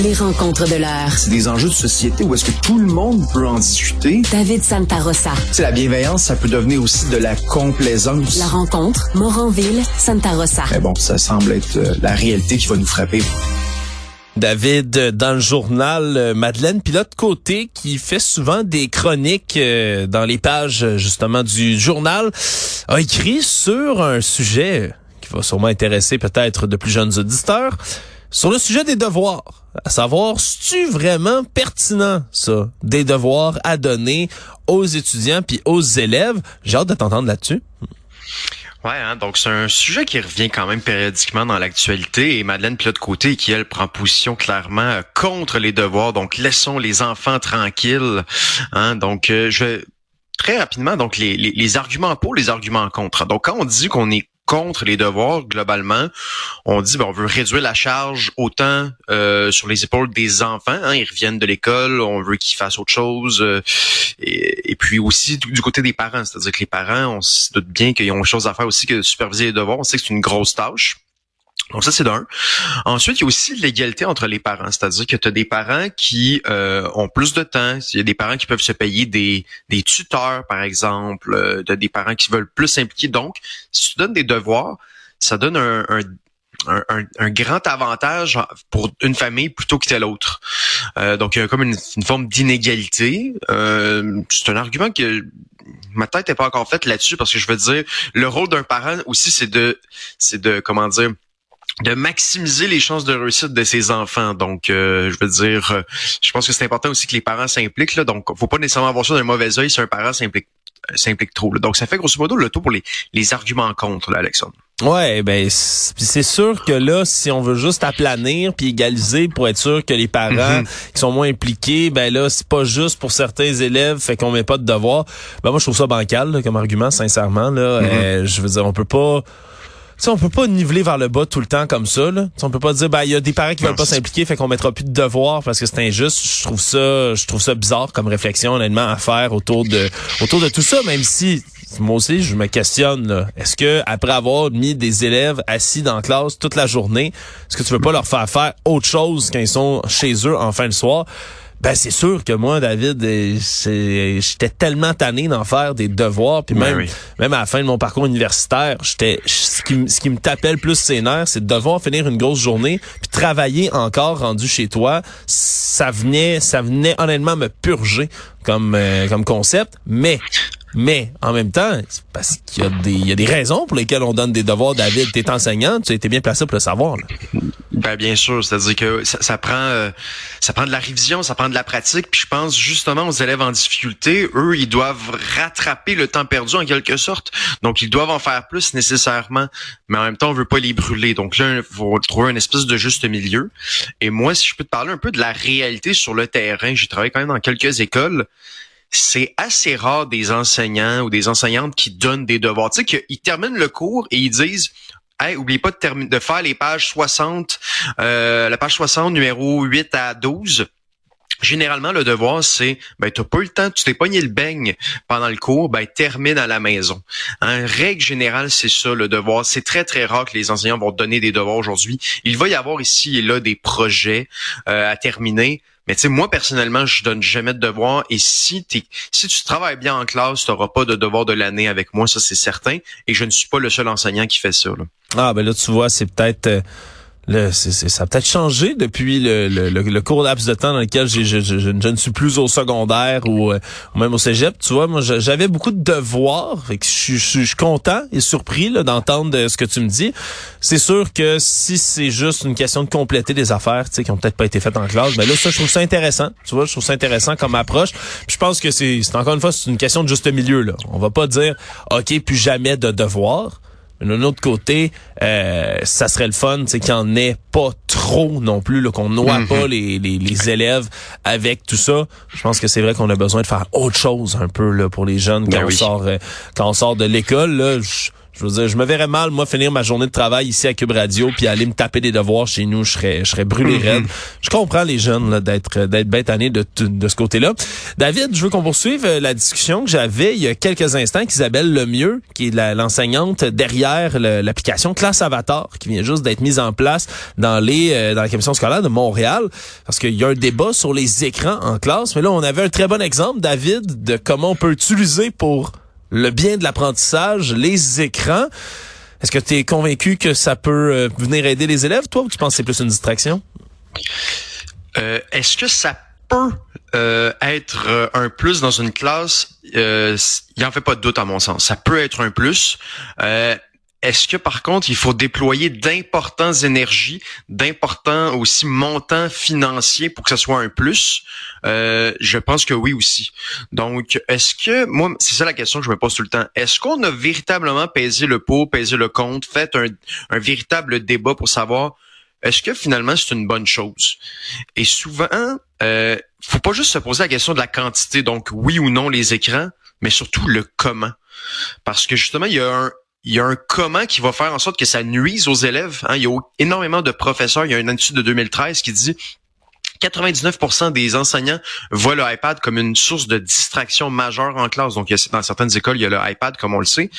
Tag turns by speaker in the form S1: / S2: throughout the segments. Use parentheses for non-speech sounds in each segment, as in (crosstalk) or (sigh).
S1: Les rencontres de l'heure.
S2: C'est des enjeux de société où est-ce que tout le monde peut en discuter.
S1: David Santarossa.
S2: C'est la bienveillance, ça peut devenir aussi de la complaisance.
S1: La rencontre, Moranville, Santarossa.
S2: Mais bon, ça semble être euh, la réalité qui va nous frapper.
S3: David, euh, dans le journal, euh, Madeleine Pilote Côté, qui fait souvent des chroniques dans les pages justement du journal, a écrit sur un sujet qui va sûrement intéresser peut-être de plus jeunes auditeurs, sur le sujet des devoirs. À savoir, c'est-tu vraiment pertinent, ça, des devoirs à donner aux étudiants puis aux élèves? J'ai hâte de t'entendre là-dessus.
S4: Ouais, hein, donc c'est un sujet qui revient quand même périodiquement dans l'actualité et Madeleine Pilote Côté qui elle prend position clairement euh, contre les devoirs. Donc laissons les enfants tranquilles. Hein, donc euh, je très rapidement donc les, les, les arguments pour, les arguments contre. Donc quand on dit qu'on est contre les devoirs globalement. On dit ben, on veut réduire la charge autant euh, sur les épaules des enfants. Hein, ils reviennent de l'école, on veut qu'ils fassent autre chose. Euh, et, puis aussi du côté des parents, c'est-à-dire que les parents, on se doute bien qu'ils ont autre chose à faire aussi que de superviser les devoirs. On sait que c'est une grosse tâche. Donc ça, c'est d'un. Ensuite, il y a aussi l'égalité entre les parents, c'est-à-dire que tu as des parents qui euh, ont plus de temps. Il y a des parents qui peuvent se payer des, des tuteurs, par exemple. Euh, des parents qui veulent plus s'impliquer. Donc, si tu donnes des devoirs, ça donne un, un, un, un, grand avantage pour une famille plutôt que telle autre. Euh, donc, il y a comme une, une forme d'inégalité. Euh, c'est un argument que ma tête n'est pas encore faite là-dessus parce que je veux dire, le rôle d'un parent aussi, c'est de, c'est de, comment dire, de maximiser les chances de réussite de ses enfants. Donc, euh, je veux dire, euh, je pense que c'est important aussi que les parents s'impliquent. Là, donc, faut pas nécessairement avoir ça d'un mauvais œil si un parent s'implique euh, s'implique trop. Donc, ça fait grosso modo le tout pour les, les arguments contre, là, Alexandre.
S3: Ouais, ben c'est sûr que là, si on veut juste aplanir puis égaliser pour être sûr que les parents
S4: Mhm.
S3: qui sont moins impliqués, ben là, c'est pas juste pour certains élèves, fait qu'on met pas de devoirs. Ben moi, je trouve ça bancal là, comme argument, sincèrement. Là,
S4: Mhm.
S3: Euh, je veux dire, on peut pas. Tu sais, on peut pas niveler vers le bas tout le temps comme ça. Là. On peut pas dire ben il y a des parents qui
S4: Non,
S3: veulent pas s'impliquer, fait qu'on mettra plus de devoirs parce que c'est injuste. Je trouve ça, je trouve ça bizarre comme réflexion honnêtement à faire autour de autour de tout ça, même si moi aussi je me questionne. Est-ce que après avoir mis des élèves assis dans la classe toute la journée, est-ce que tu veux pas leur faire faire autre chose quand ils sont chez eux en fin de soir? Ben c'est sûr que moi, David, euh, j'étais tellement tanné d'en faire des devoirs, puis
S4: Ben
S3: même
S4: oui.
S3: même à la fin de mon parcours universitaire, j'étais ce qui, ce qui me tapait le plus ses nerfs, c'est de devoir finir une grosse journée puis travailler encore rendu chez toi. Ça venait ça venait honnêtement me purger comme euh, comme concept, mais mais en même temps, c'est parce qu'il y a des il y a des raisons pour lesquelles on donne des devoirs. David, t'es enseignant, tu as été bien placé pour le savoir. Là.
S4: Ben bien sûr, c'est-à-dire que ça, ça prend euh, ça prend de la révision, ça prend de la pratique, puis je pense justement aux élèves en difficulté, eux, ils doivent rattraper le temps perdu en quelque sorte. Donc ils doivent en faire plus nécessairement, mais en même temps, on veut pas les brûler. Donc là, il faut trouver une espèce de juste milieu. Et moi, si je peux te parler un peu de la réalité sur le terrain, j'ai travaillé quand même dans quelques écoles. C'est assez rare des enseignants ou des enseignantes qui donnent des devoirs. Tu sais qu'ils terminent le cours et ils disent Hey, oubliez pas de, de faire les pages 60, euh, la page 60, numéro 8 à 12. Généralement, le devoir, c'est, ben, t'as pas eu le temps, tu t'es pogné le beigne pendant le cours, ben, termine à la maison. En règle générale, c'est ça, le devoir. C'est très, très rare que les enseignants vont donner des devoirs aujourd'hui. Il va y avoir ici et là des projets euh, à terminer. Mais tu sais, moi, personnellement, je donne jamais de devoirs. Et si t'es, si tu travailles bien en classe, tu n'auras pas de devoir de l'année avec moi, ça, c'est certain. Et je ne suis pas le seul enseignant qui fait ça.
S3: Ah ben là tu vois, c'est peut-être euh, le, c'est, c'est- ça a peut-être changé depuis le, le, le, court laps de temps dans lequel j'ai, je, je, je ne suis plus au secondaire ou, euh, même au cégep. Tu vois, moi, je- j'avais beaucoup de devoirs. Fait que je, suis- je, je content et surpris là, d'entendre ce que tu me dis. C'est sûr que si c'est juste une question de compléter des affaires tu sais, qui ont peut-être pas été faites en classe, ben là, ça, je trouve ça intéressant. Tu vois, je trouve ça intéressant comme approche. Puis je pense que c'est, c'est encore une fois, c'est une question de juste milieu. Là. On va pas dire, OK, plus jamais de devoirs. Mais d'un autre côté, euh, ça serait le fun, c'est qu'il n'y en ait pas trop non plus, là, qu'on noie pas les, les, les élèves avec tout ça. Je pense que c'est vrai qu'on a besoin de faire autre chose un peu là pour les jeunes quand
S4: Ben
S3: on
S4: oui.
S3: sort euh, quand on sort de l'école. Là, je, Je veux dire, je me verrais mal, moi, finir ma journée de travail ici à Cube Radio puis aller me taper des devoirs chez nous. Je serais, je serais brûlé
S4: Mhm.
S3: raide. Je comprends les jeunes d'être d'être bête année de, de ce côté-là. David, je veux qu'on poursuive euh, la discussion que j'avais il y a quelques instants avec Isabelle Lemieux, qui est l'enseignante derrière l'application Classe Avatar, qui vient juste d'être mise en place dans les euh, dans la commission scolaire de Montréal, parce qu'il y a un débat sur les écrans en classe. Mais là, on avait un très bon exemple, David, de comment on peut utiliser pour le bien de l'apprentissage les écrans. Est-ce que tu es convaincu que ça peut euh, venir aider les élèves, toi, ou tu penses que c'est plus une distraction?
S4: Euh, Est-ce que ça peut euh, être un plus dans une classe? Euh, il en fait pas de doute à mon sens. Ça peut être un plus. Est-ce que par contre, il faut déployer d'importantes énergies, d'importants aussi montants financiers pour que ça soit un plus? Euh, je pense que oui aussi. Donc, est-ce que, moi, c'est ça la question que je me pose tout le temps. Est-ce qu'on a véritablement pesé le pot, pesé le compte, fait un, un véritable débat pour savoir est-ce que finalement c'est une bonne chose? Et souvent, euh, faut pas juste se poser la question de la quantité, donc oui ou non les écrans, mais surtout le comment. Parce que justement, il y a un, il y a un comment qui va faire en sorte que ça nuise aux élèves. Hein. Il y a énormément de professeurs. Il y a une étude de 2013 qui dit 99% des enseignants voient le iPad comme une source de distraction majeure en classe. Donc, dans certaines écoles, il y a le iPad, comme on le sait.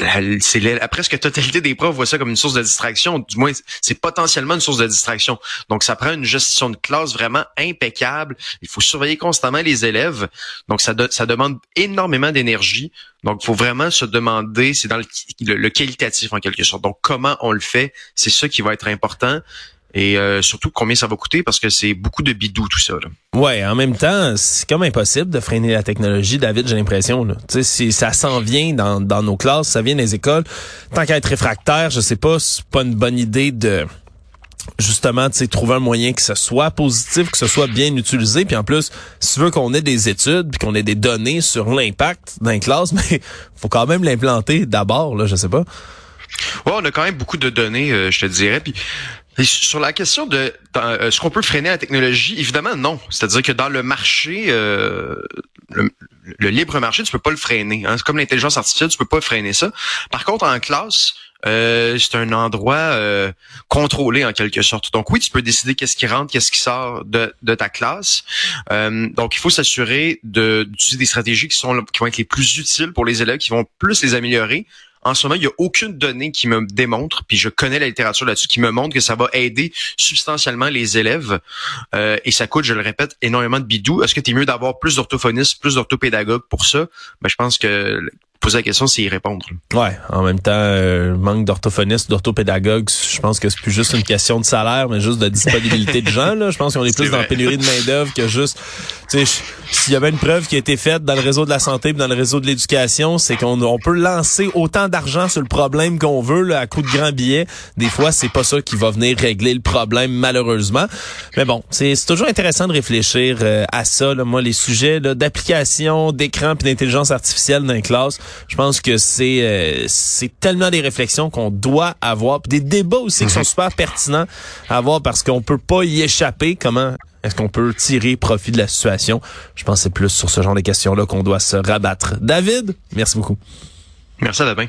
S4: La, la, presque totalité des profs voient ça comme une source de distraction. Du moins, c'est potentiellement une source de distraction. Donc, ça prend une gestion de classe vraiment impeccable. Il faut surveiller constamment les élèves. Donc, ça, de- ça demande énormément d'énergie. Donc, il faut vraiment se demander, c'est dans le, le- le qualitatif en quelque sorte. Donc, comment on le fait, c'est ça qui va être important. Et euh, surtout, combien ça va coûter, parce que c'est beaucoup de bidou tout ça. Là.
S3: Ouais, en même temps, c'est comme impossible de freiner la technologie, David, j'ai l'impression. là. Tu sais, si ça s'en vient dans, dans nos classes, ça vient des écoles. Tant qu'à être réfractaire, je sais pas, c'est pas une bonne idée de justement, tu sais, trouver un moyen que ce soit positif, que ce soit bien utilisé. Puis en plus, si tu veux qu'on ait des études, puis qu'on ait des données sur l'impact dans les classes, (laughs) mais faut quand même l'implanter d'abord, là, je sais pas.
S4: Ouais, on a quand même beaucoup de données, euh, je te dirais. Puis sur la question de euh, est-ce qu'on peut freiner la technologie, évidemment non. C'est-à-dire que dans le marché, euh, le, libre marché, tu peux pas le freiner. Hein. C'est comme l'intelligence artificielle, tu peux pas freiner ça. Par contre, en classe, euh, c'est un endroit euh, contrôlé en quelque sorte. Donc oui, tu peux décider qu'est-ce qui rentre, qu'est-ce qui sort de, de ta classe. Euh, donc il faut s'assurer d'utiliser des stratégies qui sont qui vont être les plus utiles pour les élèves, qui vont plus les améliorer. En ce moment, il n'y a aucune donnée qui me démontre, puis je connais la littérature là-dessus, qui me montre que ça va aider substantiellement les élèves. Euh, et ça coûte, je le répète, énormément de bidou. Est-ce que tu es mieux d'avoir plus d'orthophonistes, plus d'orthopédagogues pour ça? Ben, je pense que poser la question, c'est y répondre.
S3: Ouais, en même temps, euh, manque d'orthophonistes, d'orthopédagogues, je pense que c'est plus juste une question de salaire, mais juste de disponibilité de gens. Là. Je pense qu'on est plus dans la pénurie de main-d'œuvre que juste. Tu sais, s'il y avait une preuve qui a été faite dans le réseau de la santé et dans le réseau de l'éducation, c'est qu'on on peut lancer autant d'argent sur le problème qu'on veut là, à coup de grands billets. Des fois, c'est pas ça qui va venir régler le problème, malheureusement. Mais bon, c'est toujours intéressant de réfléchir euh, à ça. Là. Moi, les sujets d'application, d'écran puis d'intelligence artificielle dans les classes, je pense que c'est euh, c'est tellement des réflexions qu'on doit avoir, puis des débats aussi qui sont super pertinents à avoir parce qu'on peut pas y échapper. Comment est-ce qu'on peut tirer profit de la situation? Je pense que c'est plus sur ce genre de questions là qu'on doit se rabattre. David, merci beaucoup.
S4: Merci à demain.